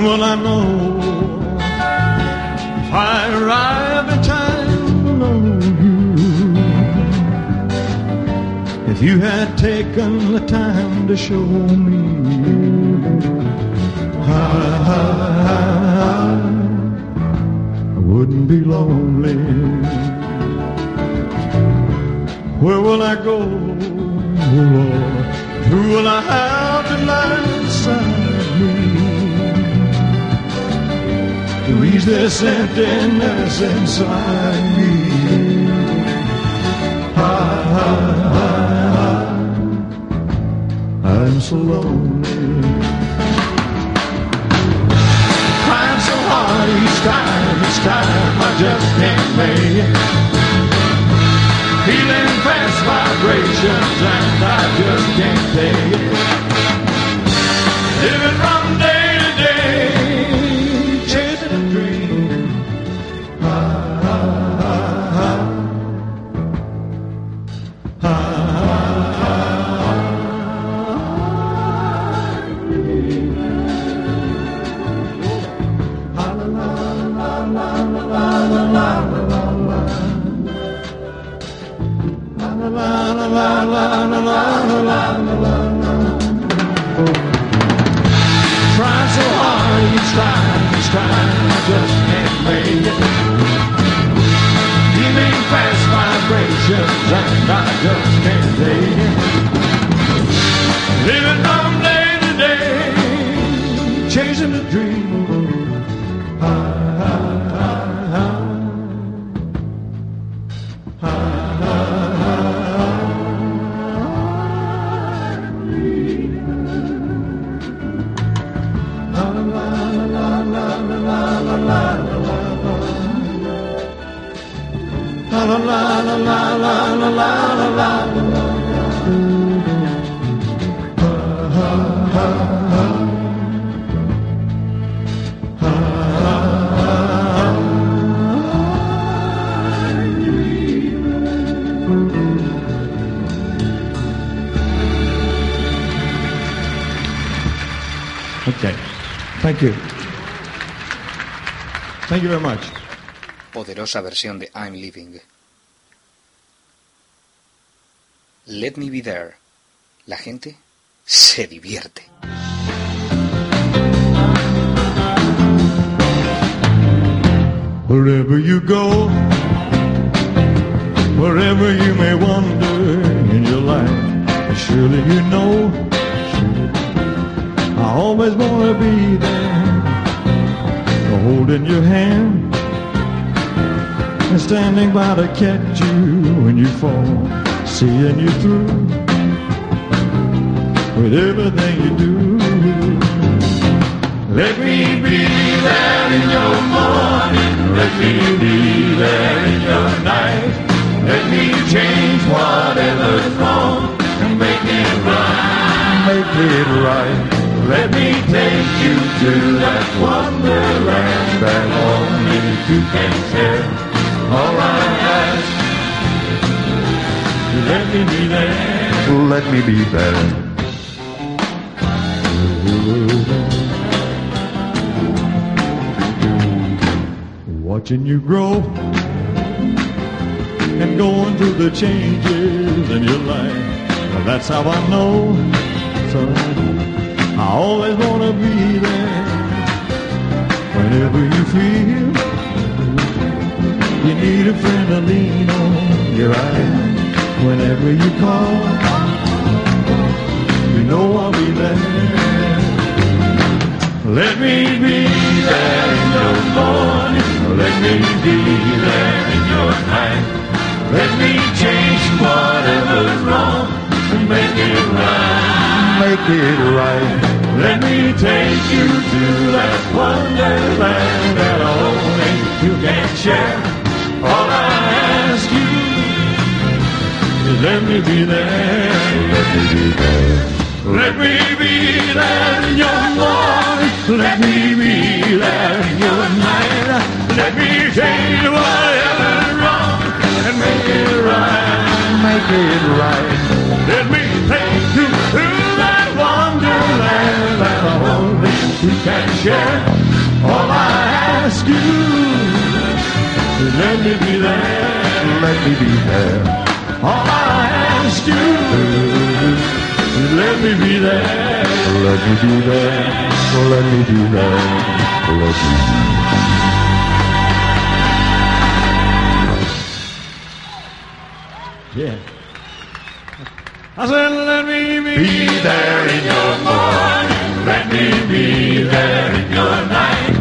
When will I know if I arrive in time to know you? If you had taken the time to show me I, I wouldn't be lonely. Where will I go, oh Lord? Who will I have tonight To ease this emptiness inside me. I, I, I'm so lonely. Crying so hard each time, each time I just can't make it. Feeling fast vibrations and I just can't take it. Living from Thank you very much. Poderosa versión de I'm Living. Let Me Be There. La gente se divierte. Wherever you go, wherever you may wander in your life, surely you know, I always want to be there, holding your hand and standing by to catch you when you fall, seeing you through with everything you do. Let me be there in your morning. Let me be there in your night. Let me change whatever's wrong and make it right. Make it right. Let me take you to that wonderland that only you can share. All I ask, let me be there. Let me be there. Watching you grow and going through the changes in your life. That's how I know, son. I always want to be there whenever you feel you need a friend to lean on. I am whenever you call. You know I'll be there. Let me be there in your morning. Let me be there in your night. Let me change whatever's wrong and make it right. Make it right. Let me take you to that wonderland that only you can share. All I ask you is let me be there. Let me be there. Let me be there in your morning. Let me be there in your night. Let me change whatever's wrong and make it right. Make it right. Let me take you that wonderland that only we can share. All I ask you, let me be there. Let me be there. All I ask you, let me be there. Let me be there. Let me be there. Let me be Yeah. I said, let me be, be there in your morning. Let me be there in your night.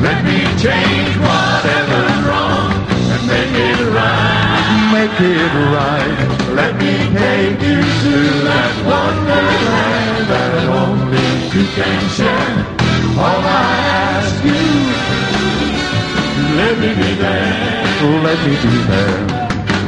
Let me change whatever's wrong and make it right. Make it right. Let me take you to that wonderland that only you can share. All I ask you, let me be there. Let me be there.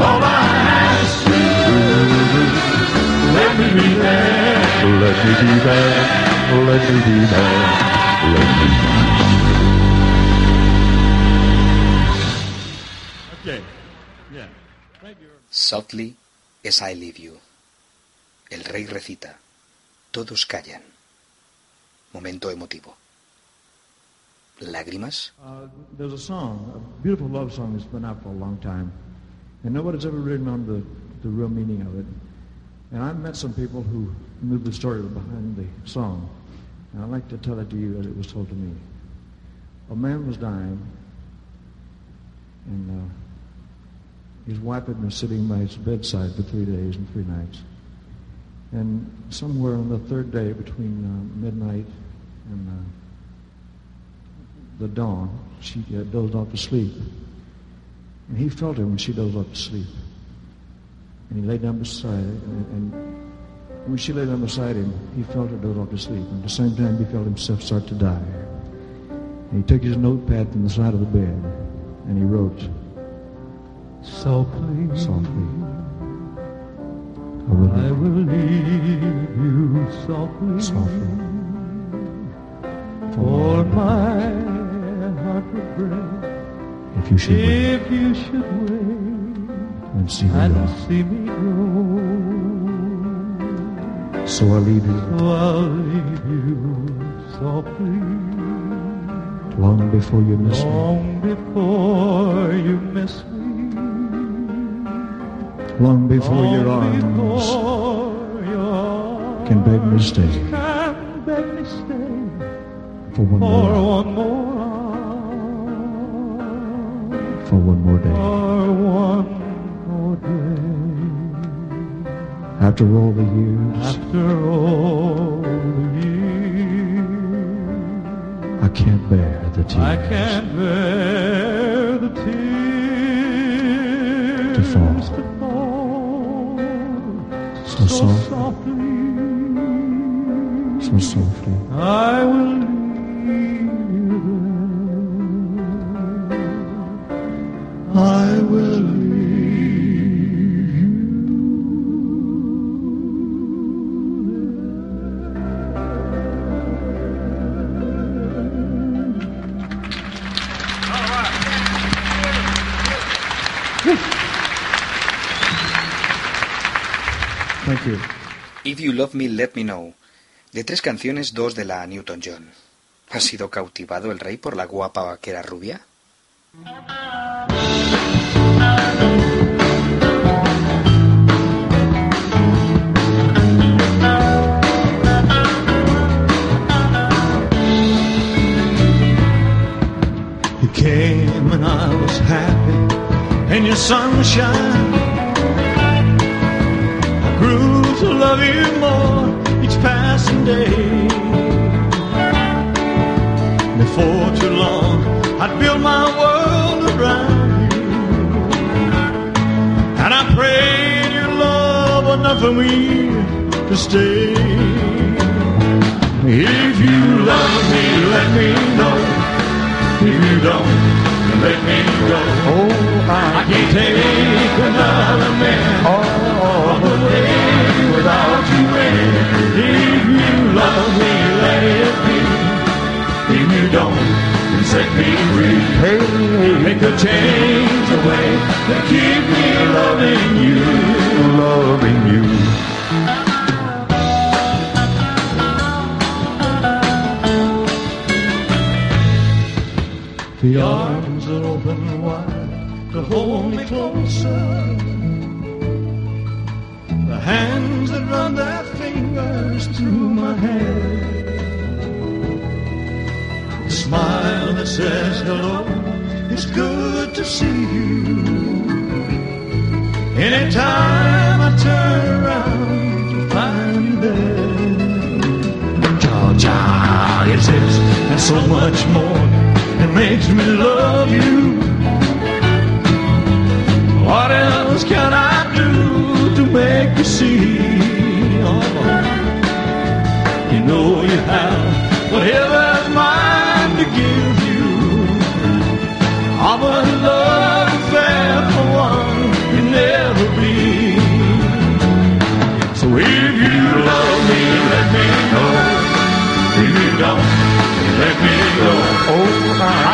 All I ask you, let me be there. Let me be there. Let me be there. Let me Okay. Yeah. Softly as I leave you. El rey recita. Todos callan. Momento emotivo. Lágrimas. Uh, there's a song, a beautiful love song that's been out for a long time, and nobody's ever written on the, the real meaning of it. And I've met some people who knew the story behind the song, and I'd like to tell it to you as it was told to me. A man was dying, and uh, his wife had been sitting by his bedside for three days and three nights. And somewhere on the third day, between uh, midnight and uh, the dawn, she uh, dozed off to sleep. And he felt her when she dozed off to sleep. And he lay down beside her, and, and when she lay down beside him, he felt her doze off to sleep. And at the same time, he felt himself start to die. And he took his notepad from the side of the bed, and he wrote, Softly, softly, I will I will leave you softly. softly, For my heart would break if you should wait if you should wait and see me and go. see me go. So I leave you So I'll leave you softly, long before you miss me, long before you miss me. long before your arms before your can beg me stay can beg me stay for one for more, one more hour, for one more day. for one more day. After all the years, After all the years, I can't bear the tears I can't bear the tears To fall. to fall so soft, softly. so softly. I will leave you. I will leave If You Love Me, Let Me Know. De tres canciones, dos de la Newton John. ¿Ha sido cautivado el rey por la guapa vaquera rubia? You came and I was happy in your sunshine. Love you more each passing day. Before too long, I'd build my world around you. And I prayed your love enough for me to stay. If you love me, let me know. If you don't, let me go. Oh, I can't take another man all the way without you and if you love me, let it be. If you don't, then set me free. Hey, make a change away that keep me loving you.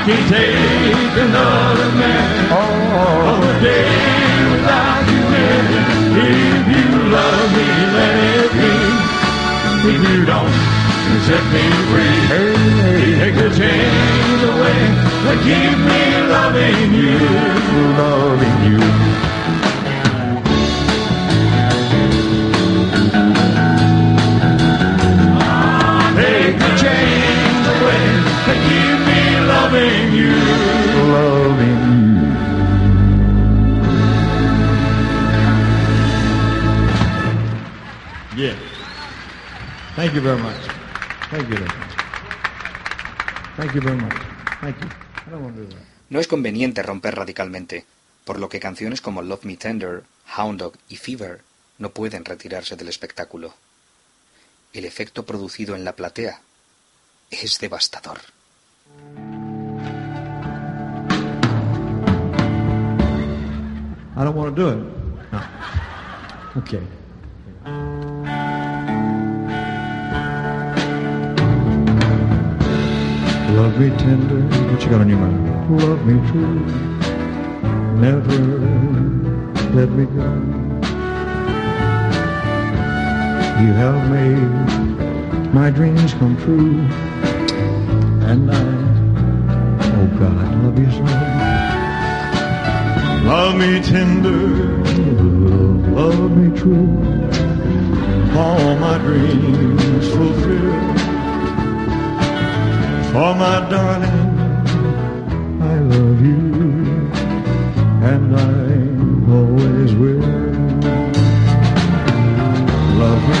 I can't take another man. Oh, a day without you it. If you love me, let it be. If you don't, set me free. Hey, take the chains away that keep me loving you, loving you. Thank you very much. Thank you very much. Thank you very much. Thank you. I don't want to do that. No es conveniente romper radicalmente, por lo que canciones como Love Me Tender, Hound Dog y Fever no pueden retirarse del espectáculo. El efecto producido en la platea es devastador. I don't want to do it. No. Okay. Love me tender. What you got on your mind? Love me true. Never let me go. You have made my dreams come true. And I, oh God, love you so. Love me tender, love me true. All my dreams fulfill. For my darling, I love you, and I always will. Love me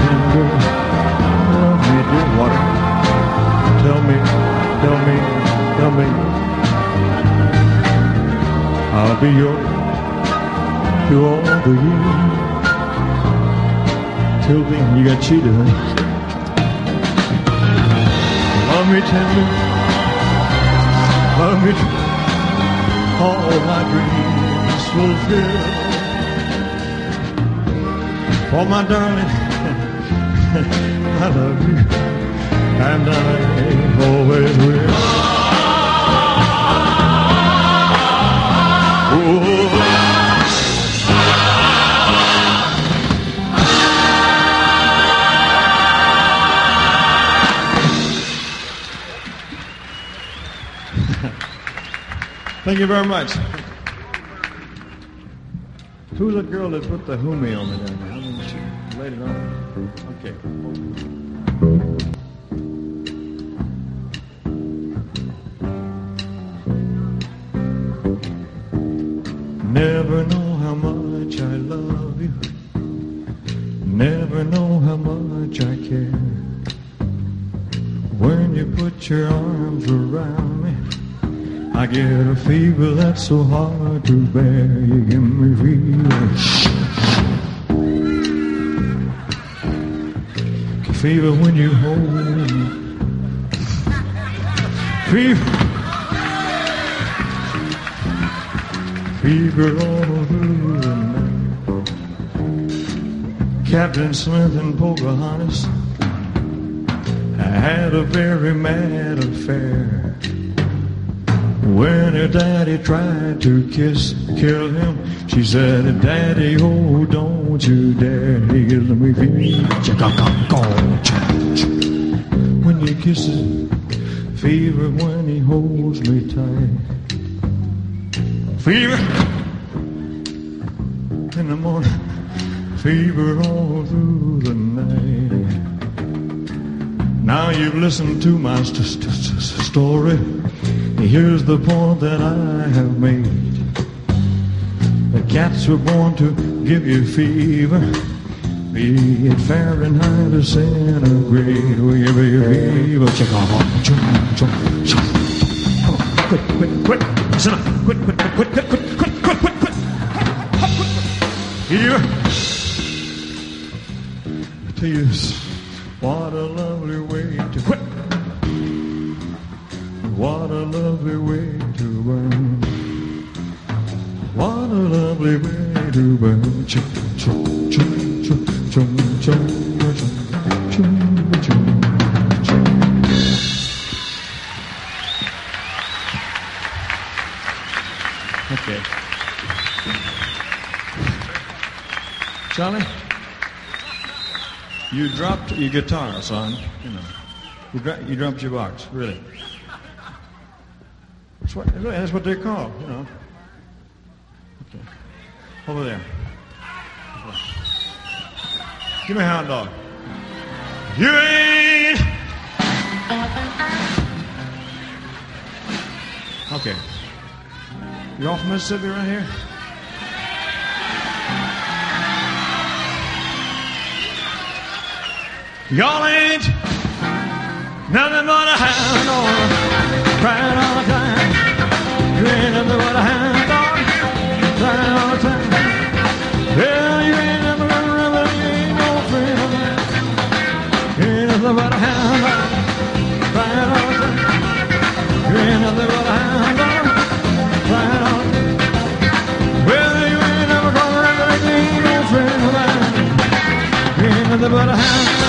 tender, love me dear. Water. Tell me, tell me, tell me. I'll be yours through all the years. Till then, you got cheated, huh? Me tender, love me true. All my dreams fulfill. For my darling, I love you, and I always will. Thank you very much. Who's the girl that put the humi on me down there? I mean, she laid it on. Okay. Get a fever that's so hard to bear. You give me fever. Fever when you hold. Fever. Fever all through the night. Captain Smith and Pocahontas I had a very mad affair. When her daddy tried to kiss, kill him, she said, Daddy, oh, don't you dare. Gives me. When he kisses, fever when he holds me tight. Fever in the morning, fever all through the night. Now you've listened to my st- st- st- story. Here's the point that I have made. The cats were born to give you fever. Be it Fahrenheit or centigrade, we give you fever. Check off. Chum, chum, chum. Come on, quick, quick, quick. Listen up. Quick, quick, quick, quick, quick, quick, quick, quick, quick. To use. What a lovely way lovely way to burn. What a lovely way to burn. Chum, chum, chum, chum, chum, chum. Okay. Charlie? You dropped your guitar, son. You know, you, dro- you dropped your box, really. That's what, that's what they call, you know. Okay. Over there. Give me a hound dog. You ain't. Okay. You all from Mississippi right here? Y'all ain't nothing but a hound dog, crying all the time. You ain't nothing but a hound dog, all the time. Well, you ain't you ain't no friend of. You ain't nothing but a hound dog, all the time. You ain't nothing but a hound dog, all the time. Well, you ain't never gonna remember, you ain't no friend. You ain't nothing but a hound.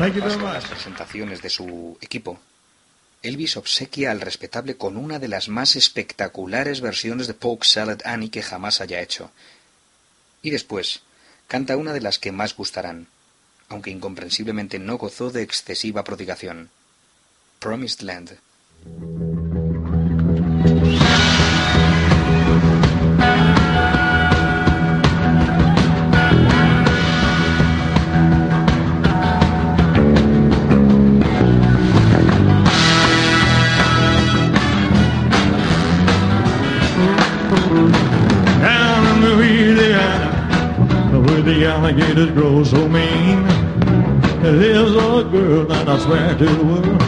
Las presentaciones de su equipo, Elvis obsequia al respetable con una de las más espectaculares versiones de Polk Salad Annie que jamás haya hecho. Y después, canta una de las que más gustarán, aunque incomprensiblemente no gozó de excesiva prodigación. Promised Land. Alligators grow so mean, there lives a girl that I swear to uh, the world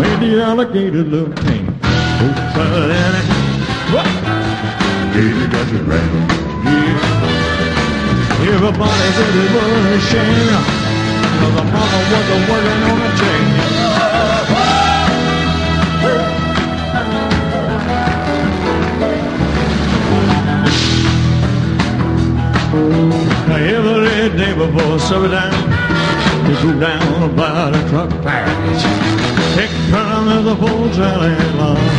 made the alligators look tame. Oh, Sally what? Gator got the rabbit. Yeah. Everybody said it was a shame, cause the mama wasn't working on the chain. Now, every day before supper time he drove down about a truck of packs. The full salad line,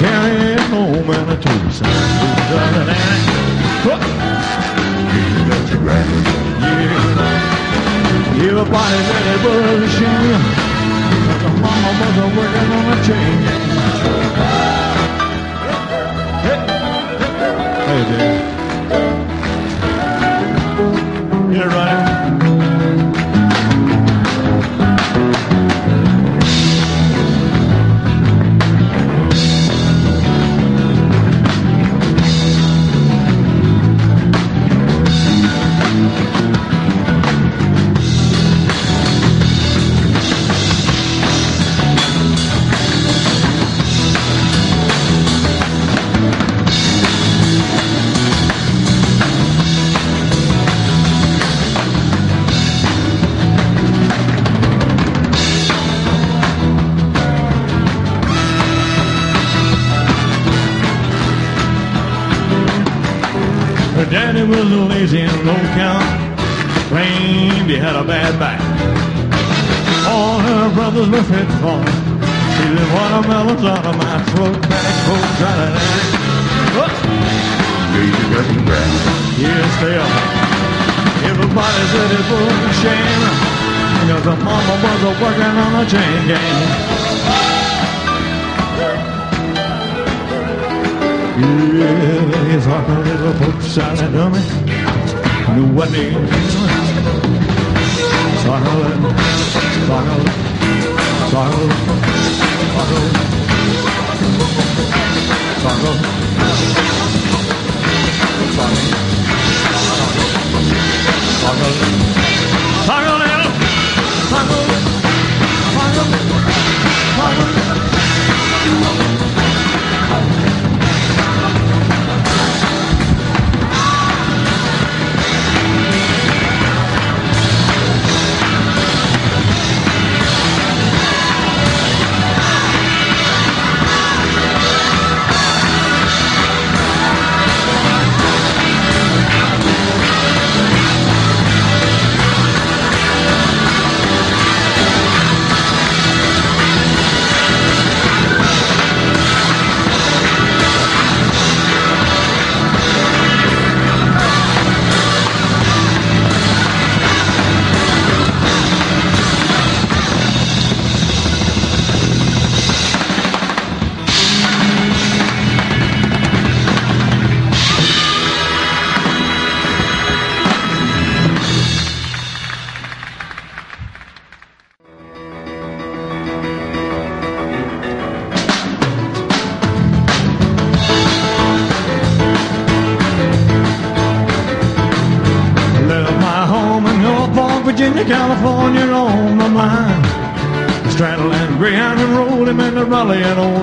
carried it home and a two-cent booze on the nanny. You got your granny. Yeah. Everybody ready for the shoe. the mama was working on a chain. Was lazy and low count, claimed he had a bad back. All her brothers were fit for. Stealing watermelons out of my throat, back throat, trying to act. Baby cutting grass. Yes, they are. Everybody said it was a shame. Because the mama was a working on a chain gang. Yeah, his heart a little folks out of dummy. Knew what they sorrow, sorrow, sorrow, sorrow. Toggle little, toggle, toggle, toggle.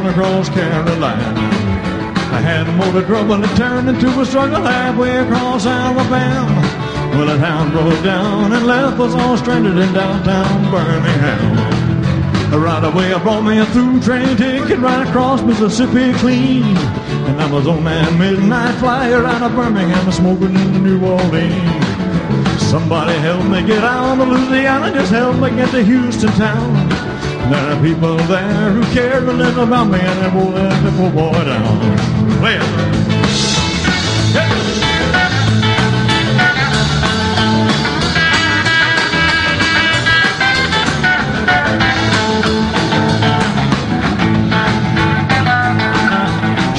Across Carolina. I had a motor trouble, it turned into a struggle halfway across Alabama. Well, the town broke down and left us all stranded in downtown Birmingham. Right away, I brought me a through train ticket right across Mississippi clean. And I was on that midnight flyer out of Birmingham, smoking into New Orleans. Somebody help me get out of Louisiana, just help me get to Houston town. There are people there who care a little about me and they won't let the poor boy down. Well,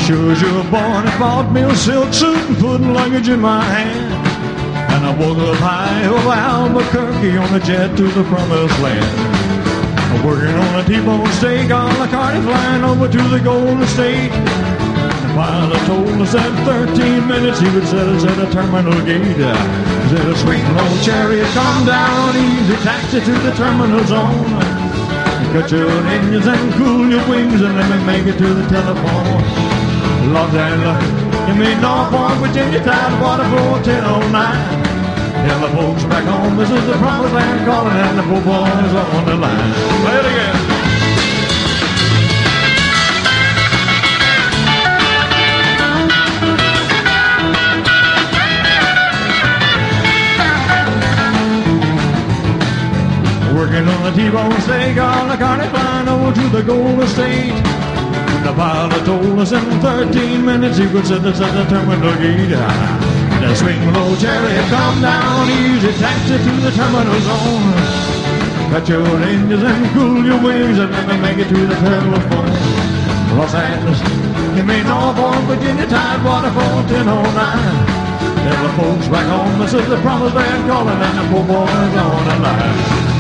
Sure as you were born, I bought me a silk suit and put luggage in my hand. And I woke up high over Albuquerque on a jet to the promised land. Working on a T-bone steak on a Cardi flying over to the Golden State. The pilot told us that 13 minutes he would set us at a terminal gate. Uh, he said a sweet low chariot, come down easy, taxi to the terminal zone. Cut your engines and cool your wings and let me make it to the telephone. Los Angeles, give me Norfolk, Virginia, Tidewater for 1009. Tell the folks back home this is the promised land calling and the poor football is on the line. Play it again. Working on the T-bone steak on the Carney flying over to the Golden State. The pilot told us in 13 minutes he would set us at the terminal gate. The swing low chariot, come down easy, taxi to the terminal zone. Cut your engines and cool your wings and let me make it to the terminal telephone. Los Angeles, give me Norfolk, Virginia, Tidewater for 1009. Tell the folks back home this is the promised land calling and the poor boys on the line.